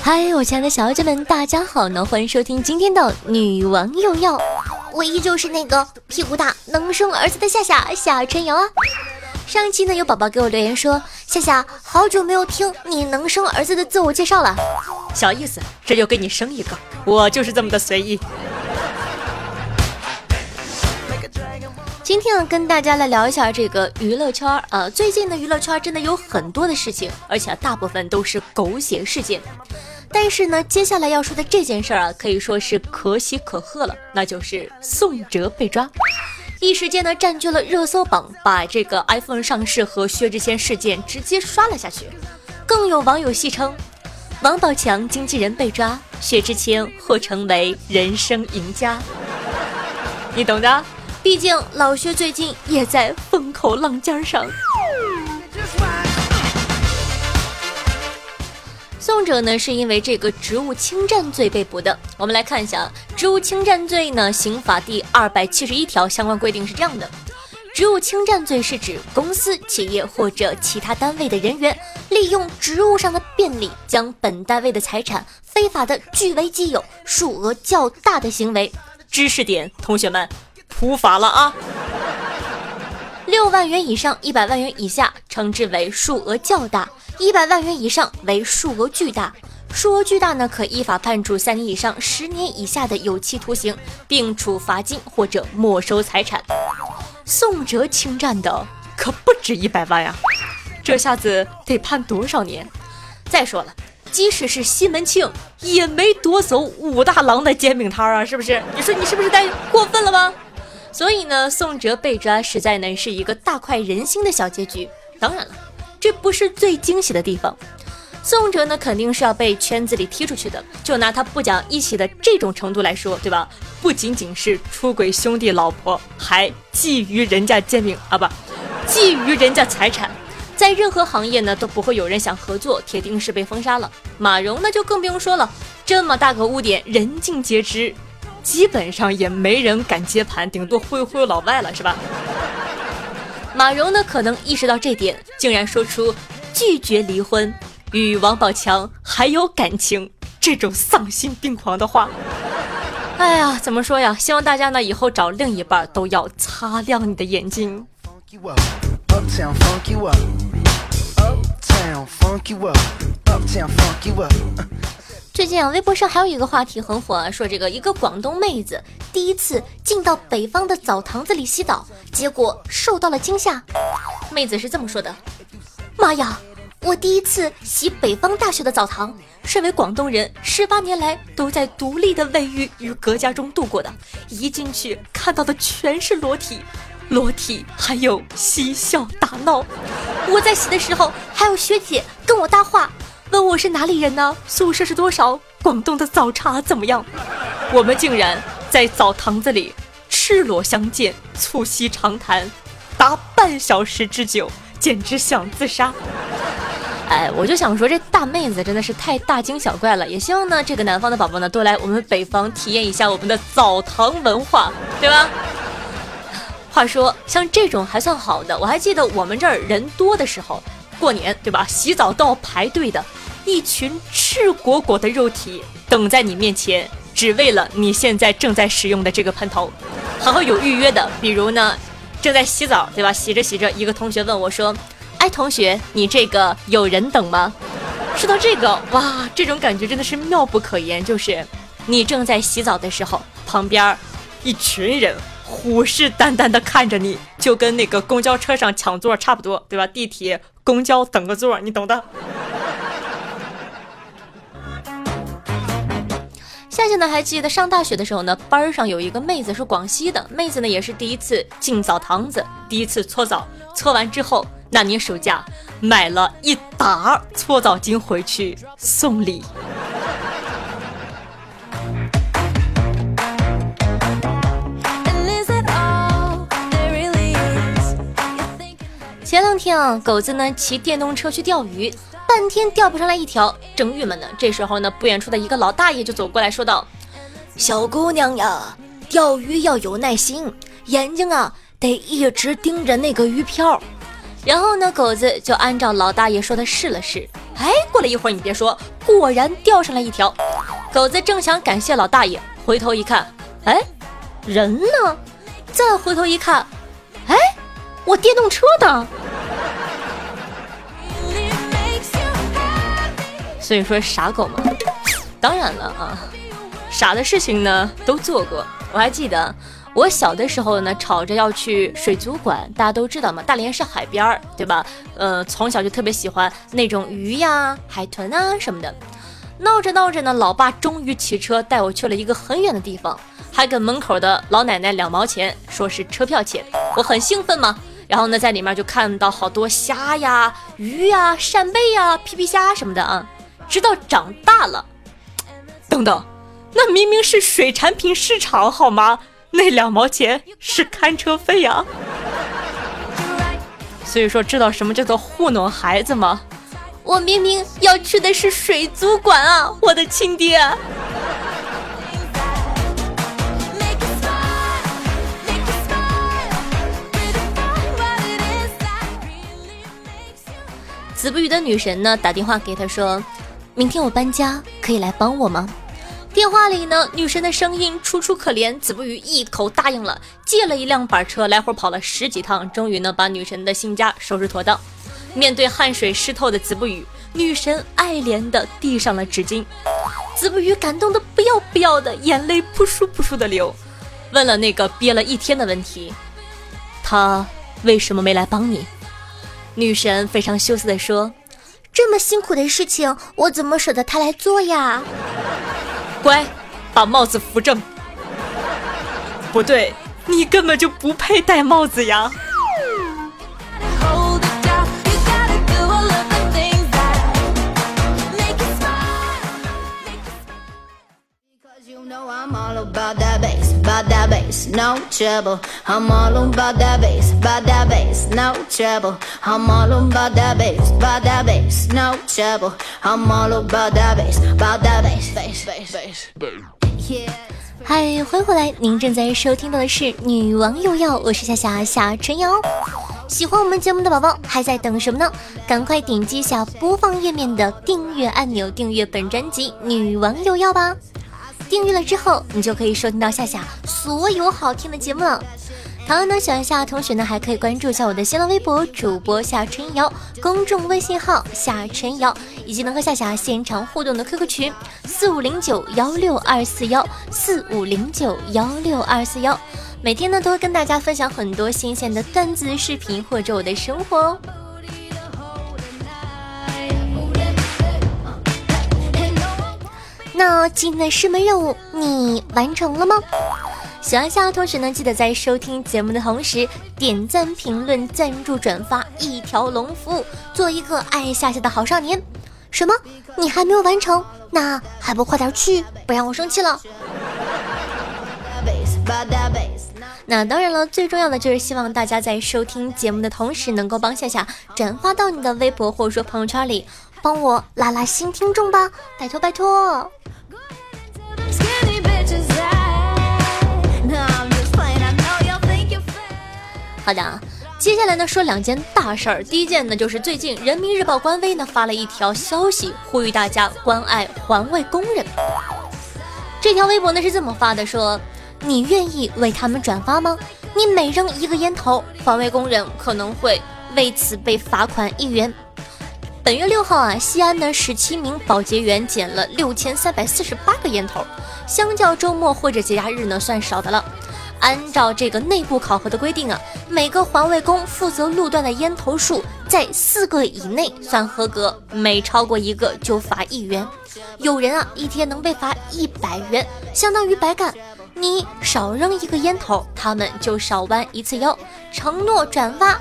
嗨，我亲爱的小姐们，大家好呢！欢迎收听今天的女王又要，我依旧是那个屁股大能生儿子的夏夏夏春瑶啊。上一期呢，有宝宝给我留言说，夏夏好久没有听你能生儿子的自我介绍了，小意思，这就给你生一个，我就是这么的随意。今天呢，跟大家来聊一下这个娱乐圈儿啊，最近的娱乐圈真的有很多的事情，而且大部分都是狗血事件。但是呢，接下来要说的这件事儿啊，可以说是可喜可贺了，那就是宋哲被抓，一时间呢占据了热搜榜，把这个 iPhone 上市和薛之谦事件直接刷了下去。更有网友戏称，王宝强经纪人被抓，薛之谦或成为人生赢家。你懂的，毕竟老薛最近也在风口浪尖上。宋哲呢，是因为这个职务侵占罪被捕的。我们来看一下啊，职务侵占罪呢，刑法第二百七十一条相关规定是这样的：职务侵占罪是指公司、企业或者其他单位的人员，利用职务上的便利，将本单位的财产非法的据为己有，数额较大的行为。知识点，同学们，普法了啊！六万元以上一百万元以下，称之为数额较大。一百万元以上为数额巨大，数额巨大呢，可依法判处三年以上十年以下的有期徒刑，并处罚金或者没收财产。宋哲侵占的可不止一百万呀，这下子得判多少年？再说了，即使是西门庆，也没夺走武大郎的煎饼摊啊，是不是？你说你是不是太过分了吗？所以呢，宋哲被抓实在呢是一个大快人心的小结局。当然了。这不是最惊喜的地方，宋哲呢肯定是要被圈子里踢出去的。就拿他不讲义气的这种程度来说，对吧？不仅仅是出轨兄弟老婆，还觊觎人家煎饼啊，不，觊觎人家财产，在任何行业呢都不会有人想合作，铁定是被封杀了。马蓉呢就更不用说了，这么大个污点，人尽皆知，基本上也没人敢接盘，顶多忽悠忽悠老外了，是吧？马蓉呢，可能意识到这点，竟然说出拒绝离婚，与王宝强还有感情这种丧心病狂的话。哎呀，怎么说呀？希望大家呢以后找另一半都要擦亮你的眼睛。最近啊，微博上还有一个话题很火啊，说这个一个广东妹子第一次进到北方的澡堂子里洗澡，结果受到了惊吓。妹子是这么说的：“妈呀，我第一次洗北方大学的澡堂，身为广东人，十八年来都在独立的卫浴与隔家中度过的，一进去看到的全是裸体，裸体还有嬉笑打闹。我在洗的时候，还有学姐跟我搭话。”问我是哪里人呢？宿舍是多少？广东的早茶怎么样？我们竟然在澡堂子里赤裸相见，促膝长谈，达半小时之久，简直想自杀。哎，我就想说，这大妹子真的是太大惊小怪了。也希望呢，这个南方的宝宝呢，多来我们北方体验一下我们的澡堂文化，对吧？话说，像这种还算好的，我还记得我们这儿人多的时候，过年对吧？洗澡都要排队的。一群赤果果的肉体等在你面前，只为了你现在正在使用的这个喷头。还会有预约的，比如呢，正在洗澡，对吧？洗着洗着，一个同学问我说：“哎，同学，你这个有人等吗？”说到这个，哇，这种感觉真的是妙不可言。就是你正在洗澡的时候，旁边一群人虎视眈眈地看着你，就跟那个公交车上抢座差不多，对吧？地铁、公交等个座，你懂的。夏夏呢还记得上大学的时候呢，班上有一个妹子是广西的，妹子呢也是第一次进澡堂子，第一次搓澡，搓完之后，那年暑假买了一沓搓澡巾回去送礼。天。啊，狗子呢骑电动车去钓鱼，半天钓不上来一条，正郁闷呢。这时候呢，不远处的一个老大爷就走过来说道：“小姑娘呀，钓鱼要有耐心，眼睛啊得一直盯着那个鱼漂。”然后呢，狗子就按照老大爷说的试了试。哎，过了一会儿，你别说，果然钓上来一条。狗子正想感谢老大爷，回头一看，哎，人呢？再回头一看，哎，我电动车呢？所以说傻狗嘛。当然了啊，傻的事情呢都做过。我还记得。我小的时候呢，吵着要去水族馆，大家都知道嘛，大连是海边儿，对吧？呃，从小就特别喜欢那种鱼呀、海豚啊什么的。闹着闹着呢，老爸终于骑车带我去了一个很远的地方，还给门口的老奶奶两毛钱，说是车票钱。我很兴奋嘛，然后呢，在里面就看到好多虾呀、鱼呀、扇贝呀、皮皮虾什么的啊。直到长大了，等等，那明明是水产品市场好吗？那两毛钱是看车费呀，所以说知道什么叫做糊弄孩子吗？我明明要去的是水族馆啊，我的亲爹！子不语的女神呢，打电话给他说，明天我搬家，可以来帮我吗？电话里呢，女神的声音楚楚可怜，子不语一口答应了，借了一辆板车，来回跑了十几趟，终于呢把女神的新家收拾妥当。面对汗水湿透的子不语，女神爱怜的递上了纸巾，子不语感动的不要不要的，眼泪扑簌扑簌的流，问了那个憋了一天的问题：他为什么没来帮你？女神非常羞涩地说：这么辛苦的事情，我怎么舍得他来做呀？乖，把帽子扶正。不对，你根本就不配戴帽子呀。嗨，欢迎回来！您正在收听到的是《女王又要》，我是夏夏夏春瑶。喜欢我们节目的宝宝还在等什么呢？赶快点击下播放页面的订阅按钮，订阅本专辑《女王又要》吧。订阅了之后，你就可以收听到夏夏所有好听的节目了。同样呢，喜欢夏同学呢，还可以关注一下我的新浪微博主播夏春瑶，公众微信号夏春瑶，以及能和夏夏现场互动的 QQ 群四五零九幺六二四幺四五零九幺六二四幺。每天呢，都会跟大家分享很多新鲜的段子、视频或者我的生活哦。那今天的师门任务你完成了吗？喜欢夏夏同学呢，记得在收听节目的同时点赞、评论、赞助、转发一条龙服务，做一个爱夏夏的好少年。什么？你还没有完成？那还不快点去，不让我生气了。那当然了，最重要的就是希望大家在收听节目的同时，能够帮夏夏转发到你的微博或者说朋友圈里，帮我拉拉新听众吧，拜托拜托。好的，接下来呢说两件大事儿。第一件呢就是最近人民日报官微呢发了一条消息，呼吁大家关爱环卫工人。这条微博呢是这么发的：说你愿意为他们转发吗？你每扔一个烟头，环卫工人可能会为此被罚款一元。本月六号啊，西安呢十七名保洁员捡了六千三百四十八个烟头，相较周末或者节假日呢算少的了。按照这个内部考核的规定啊，每个环卫工负责路段的烟头数在四个以内算合格，每超过一个就罚一元。有人啊，一天能被罚一百元，相当于白干。你少扔一个烟头，他们就少弯一次腰。承诺转发。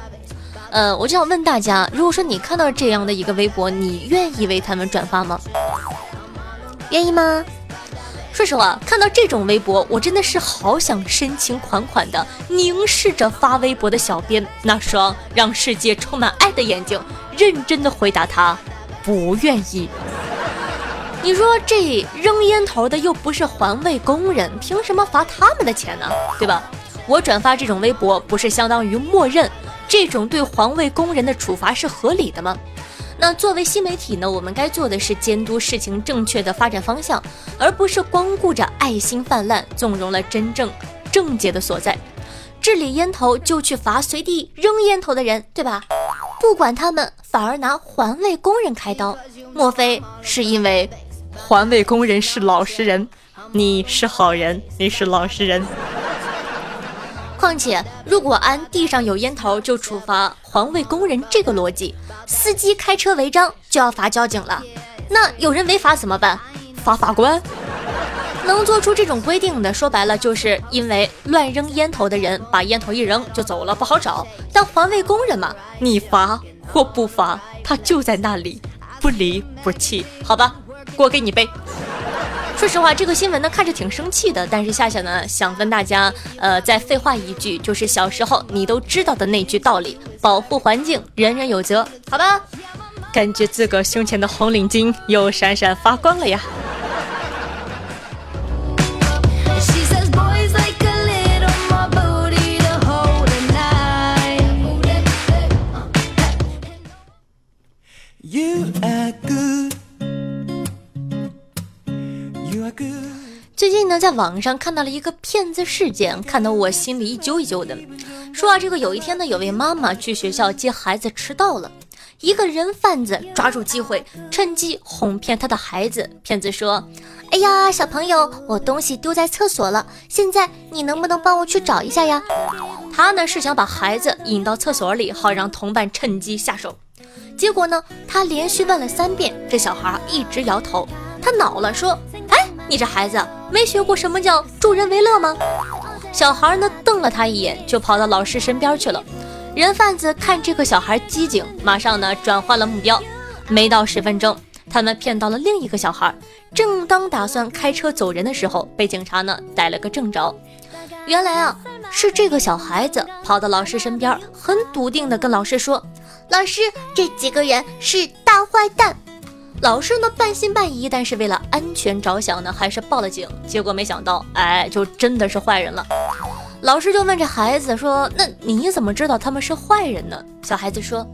呃，我就想问大家，如果说你看到这样的一个微博，你愿意为他们转发吗？愿意吗？说实话，看到这种微博，我真的是好想深情款款的凝视着发微博的小编那双让世界充满爱的眼睛，认真的回答他：不愿意。你说这扔烟头的又不是环卫工人，凭什么罚他们的钱呢？对吧？我转发这种微博，不是相当于默认这种对环卫工人的处罚是合理的吗？那作为新媒体呢，我们该做的是监督事情正确的发展方向，而不是光顾着爱心泛滥，纵容了真正症结的所在。治理烟头就去罚随地扔烟头的人，对吧？不管他们，反而拿环卫工人开刀，莫非是因为环卫工人是老实人？你是好人，你是老实人。况且，如果按地上有烟头就处罚环卫工人这个逻辑，司机开车违章就要罚交警了。那有人违法怎么办？罚法官。能做出这种规定的，说白了就是因为乱扔烟头的人把烟头一扔就走了，不好找。但环卫工人嘛，你罚或不罚，他就在那里，不离不弃。好吧，锅给你背。说实话，这个新闻呢看着挺生气的，但是夏夏呢想跟大家呃再废话一句，就是小时候你都知道的那句道理：保护环境，人人有责。好吧，感觉自个胸前的红领巾又闪闪发光了呀。近呢，在网上看到了一个骗子事件，看得我心里一揪一揪的。说啊，这个有一天呢，有位妈妈去学校接孩子迟到了，一个人贩子抓住机会，趁机哄骗他的孩子。骗子说：“哎呀，小朋友，我东西丢在厕所了，现在你能不能帮我去找一下呀？”他呢是想把孩子引到厕所里，好让同伴趁机下手。结果呢，他连续问了三遍，这小孩一直摇头。他恼了，说：“，你这孩子没学过什么叫助人为乐吗？”小孩呢瞪了他一眼，就跑到老师身边去了。人贩子看这个小孩机警，马上呢转换了目标。没到十分钟，他们骗到了另一个小孩，正当打算开车走人的时候，被警察呢逮了个正着。原来啊，是这个小孩子跑到老师身边，很笃定地跟老师说：“老师，这几个人是大坏蛋。”老师呢半信半疑，但是为了安全着想呢，还是报了警。结果没想到，哎，就真的是坏人了。老师就问这孩子说：“那你怎么知道他们是坏人呢？”小孩子说：“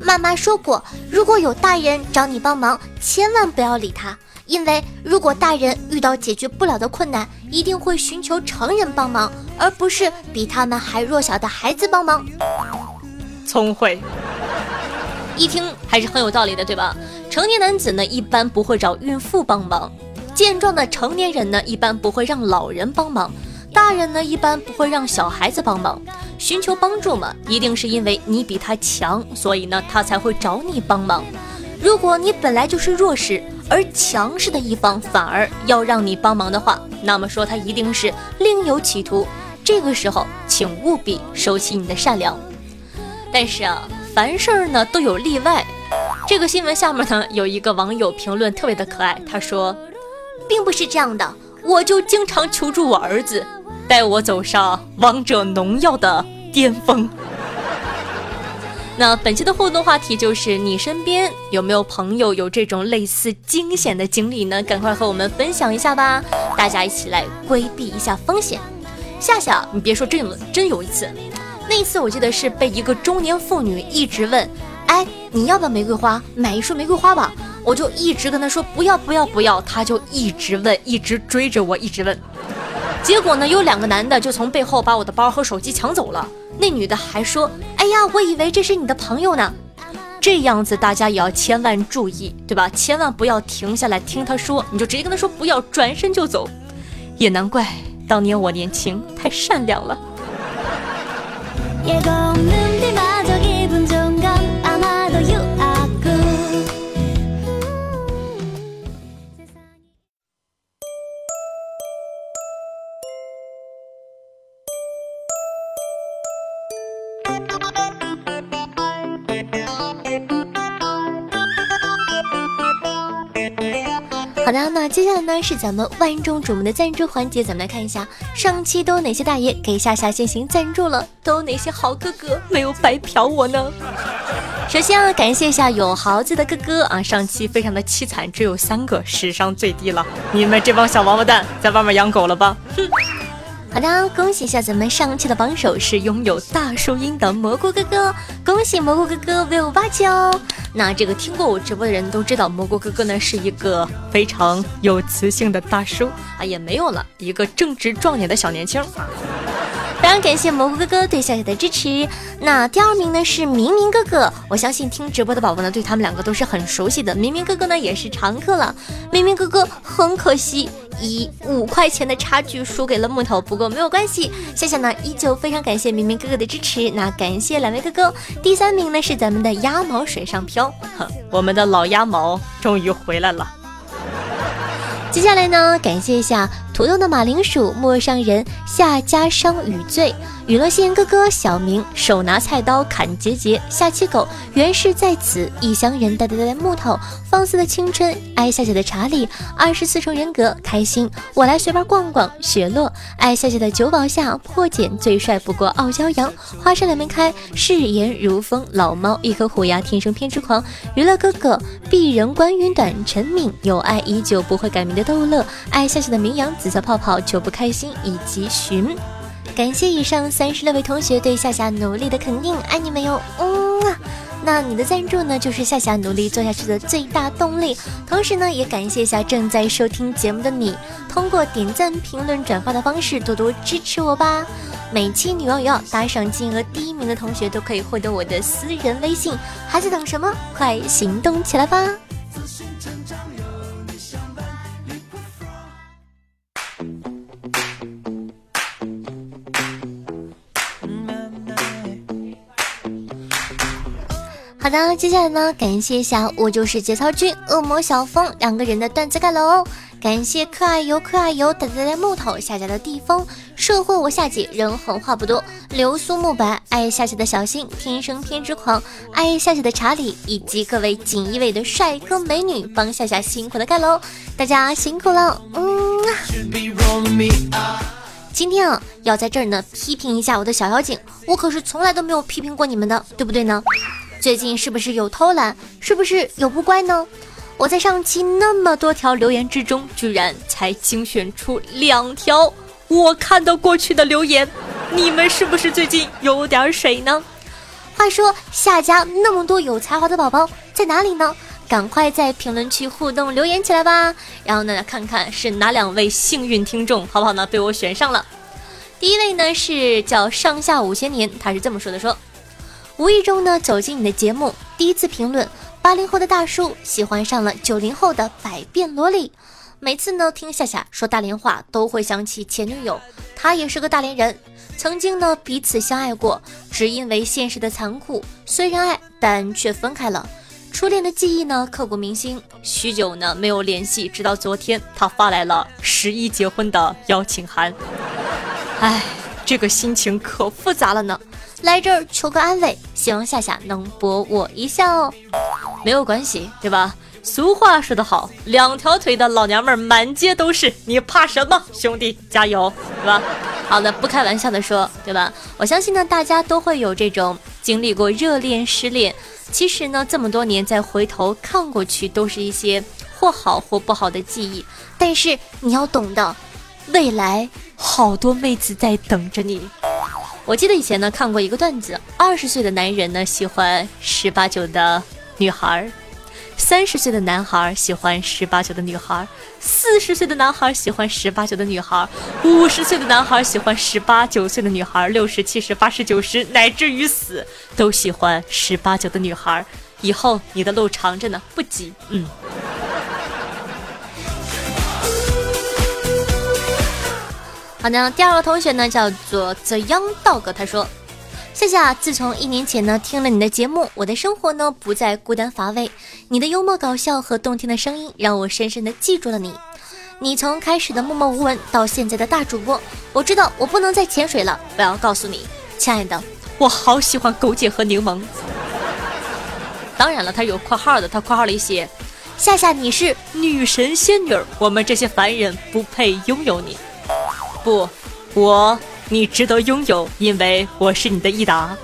妈妈说过，如果有大人找你帮忙，千万不要理他，因为如果大人遇到解决不了的困难，一定会寻求成人帮忙，而不是比他们还弱小的孩子帮忙。”聪慧，一听还是很有道理的，对吧？成年男子呢，一般不会找孕妇帮忙；健壮的成年人呢，一般不会让老人帮忙；大人呢，一般不会让小孩子帮忙。寻求帮助嘛，一定是因为你比他强，所以呢，他才会找你帮忙。如果你本来就是弱势，而强势的一方反而要让你帮忙的话，那么说他一定是另有企图。这个时候，请务必收起你的善良。但是啊，凡事呢都有例外。这个新闻下面呢，有一个网友评论特别的可爱，他说，并不是这样的，我就经常求助我儿子，带我走上王者农药的巅峰。那本期的互动话题就是，你身边有没有朋友有这种类似惊险的经历呢？赶快和我们分享一下吧，大家一起来规避一下风险。夏夏，你别说，真有真有一次，那一次我记得是被一个中年妇女一直问。哎，你要不要玫瑰花？买一束玫瑰花吧。我就一直跟他说不要不要不要，他就一直问，一直追着我，一直问。结果呢，有两个男的就从背后把我的包和手机抢走了。那女的还说：“哎呀，我以为这是你的朋友呢。”这样子大家也要千万注意，对吧？千万不要停下来听他说，你就直接跟他说不要，转身就走。也难怪当年我年轻太善良了。好的，那接下来呢是咱们万众瞩目的赞助环节，咱们来看一下上期都有哪些大爷给夏夏进行赞助了，都有哪些好哥哥没有白嫖我呢？首先啊，感谢一下有豪子的哥哥啊，上期非常的凄惨，只有三个，史上最低了。你们这帮小王八蛋，在外面养狗了吧？哼。好的，恭喜一下咱们上期的榜首是拥有大树荫的蘑菇哥哥，恭喜蘑菇哥哥 v i v 八七哦。那这个听过我直播的人都知道，蘑菇哥哥呢是一个非常有磁性的大叔啊，也没有了一个正值壮年的小年轻啊。非常感谢蘑菇哥哥对夏夏的支持。那第二名呢是明明哥哥，我相信听直播的宝宝呢对他们两个都是很熟悉的。明明哥哥呢也是常客了。明明哥哥很可惜。以五块钱的差距输给了木头，不过没有关系。夏夏呢依旧非常感谢明明哥哥的支持，那感谢两位哥哥。第三名呢是咱们的鸭毛水上漂，哼，我们的老鸭毛终于回来了。接下来呢，感谢一下土豆的马铃薯、陌上人、夏家商雨醉、娱乐线哥哥小明、手拿菜刀砍杰杰、下期狗、原是在此、异乡人、呆呆呆木头、放肆的青春、爱夏夏的查理、二十四重人格、开心、我来随便逛逛、雪落、爱夏夏的九宝下、破茧、最帅不过傲娇羊、花山两面开、誓言如风、老猫、一颗虎牙、天生偏执狂、娱乐哥哥、鄙人观云短、陈敏、有爱依旧不会改名的。逗乐爱夏夏的名扬紫色泡泡就不开心以及寻，感谢以上三十六位同学对夏夏努力的肯定，爱你们哟！嗯啊，那你的赞助呢，就是夏夏努力做下去的最大动力。同时呢，也感谢一下正在收听节目的你，通过点赞、评论、转发的方式多多支持我吧。每期女王有要打赏金额第一名的同学都可以获得我的私人微信，还在等什么？快行动起来吧！的，接下来呢，感谢一下我就是节操君、恶魔小峰两个人的段子盖楼，感谢可爱油可爱油呆呆呆木头下家的地风社会我夏姐人狠话不多流苏木白爱夏姐的小新天生偏执狂爱夏姐的查理以及各位锦衣卫的帅哥美女帮夏夏辛苦的盖楼，大家辛苦了，嗯。今天啊，要在这儿呢批评一下我的小妖精，我可是从来都没有批评过你们的，对不对呢？最近是不是有偷懒？是不是有不乖呢？我在上期那么多条留言之中，居然才精选出两条我看得过去的留言。你们是不是最近有点水呢？话说夏家那么多有才华的宝宝在哪里呢？赶快在评论区互动留言起来吧！然后呢，看看是哪两位幸运听众，好不好呢？被我选上了。第一位呢是叫上下五千年，他是这么说的：说。无意中呢走进你的节目，第一次评论，八零后的大叔喜欢上了九零后的百变萝莉。每次呢听夏夏说大连话，都会想起前女友，她也是个大连人。曾经呢彼此相爱过，只因为现实的残酷，虽然爱，但却分开了。初恋的记忆呢刻骨铭心，许久呢没有联系，直到昨天他发来了十一结婚的邀请函。唉，这个心情可复杂了呢。来这儿求个安慰，希望夏夏能博我一笑。没有关系，对吧？俗话说得好，两条腿的老娘们儿满街都是，你怕什么？兄弟，加油，对吧？好的，不开玩笑的说，对吧？我相信呢，大家都会有这种经历过热恋、失恋。其实呢，这么多年再回头看过去，都是一些或好或不好的记忆。但是你要懂得，未来好多妹子在等着你。我记得以前呢看过一个段子，二十岁的男人呢喜欢十八九的女孩，三十岁的男孩喜欢十八九的女孩，四十岁的男孩喜欢十八九的女孩，五十岁的男孩喜欢十八九岁的女孩，六十、七十、八十、九十，乃至于死都喜欢十八九的女孩。以后你的路长着呢，不急，嗯。好的，第二个同学呢叫做 The Young Dog，他说：“夏夏，自从一年前呢听了你的节目，我的生活呢不再孤单乏味。你的幽默搞笑和动听的声音让我深深的记住了你。你从开始的默默无闻到现在的大主播，我知道我不能再潜水了。我要告诉你，亲爱的，我好喜欢狗姐和柠檬。当然了，他有括号的，他括号了一些。夏夏你是女神仙女儿，我们这些凡人不配拥有你。不，我你值得拥有，因为我是你的益达。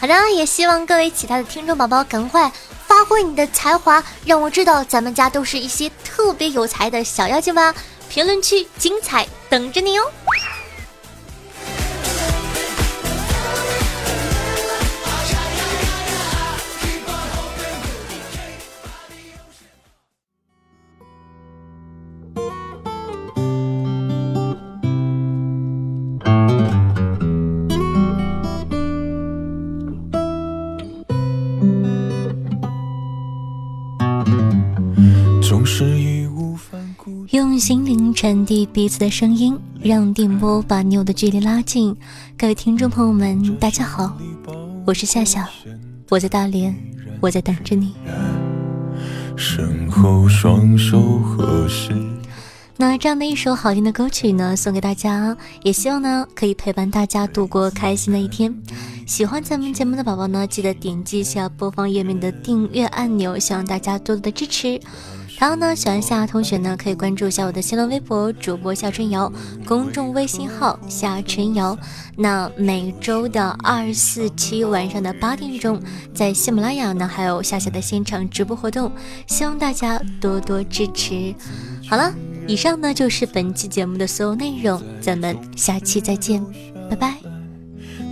好的，也希望各位其他的听众宝宝赶快发挥你的才华，让我知道咱们家都是一些特别有才的小妖精吧。评论区精彩等着你哦。心灵传递彼此的声音，让电波把你我的距离拉近。各位听众朋友们，大家好，我是夏夏，我在大连，我在等着你。身后双手合十。那这样的一首好听的歌曲呢，送给大家，也希望呢可以陪伴大家度过开心的一天。喜欢咱们节目的宝宝呢，记得点击一下播放页面的订阅按钮，希望大家多多的支持。然后呢，喜欢夏同学呢，可以关注一下我的新浪微博主播夏春瑶，公众微信号夏春瑶。那每周的二四七晚上的八点钟，在喜马拉雅呢，还有夏夏的现场直播活动，希望大家多多支持。好了，以上呢就是本期节目的所有内容，咱们下期再见，拜拜。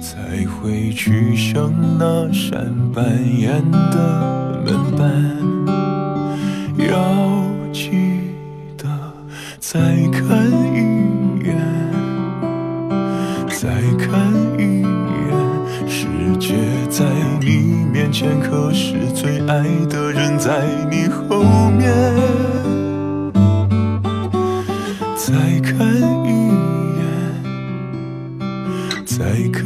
才会去向那扇半掩的门板。要记得再看一眼，再看一眼，世界在你面前，可是最爱的人在你后面。再看一眼，再看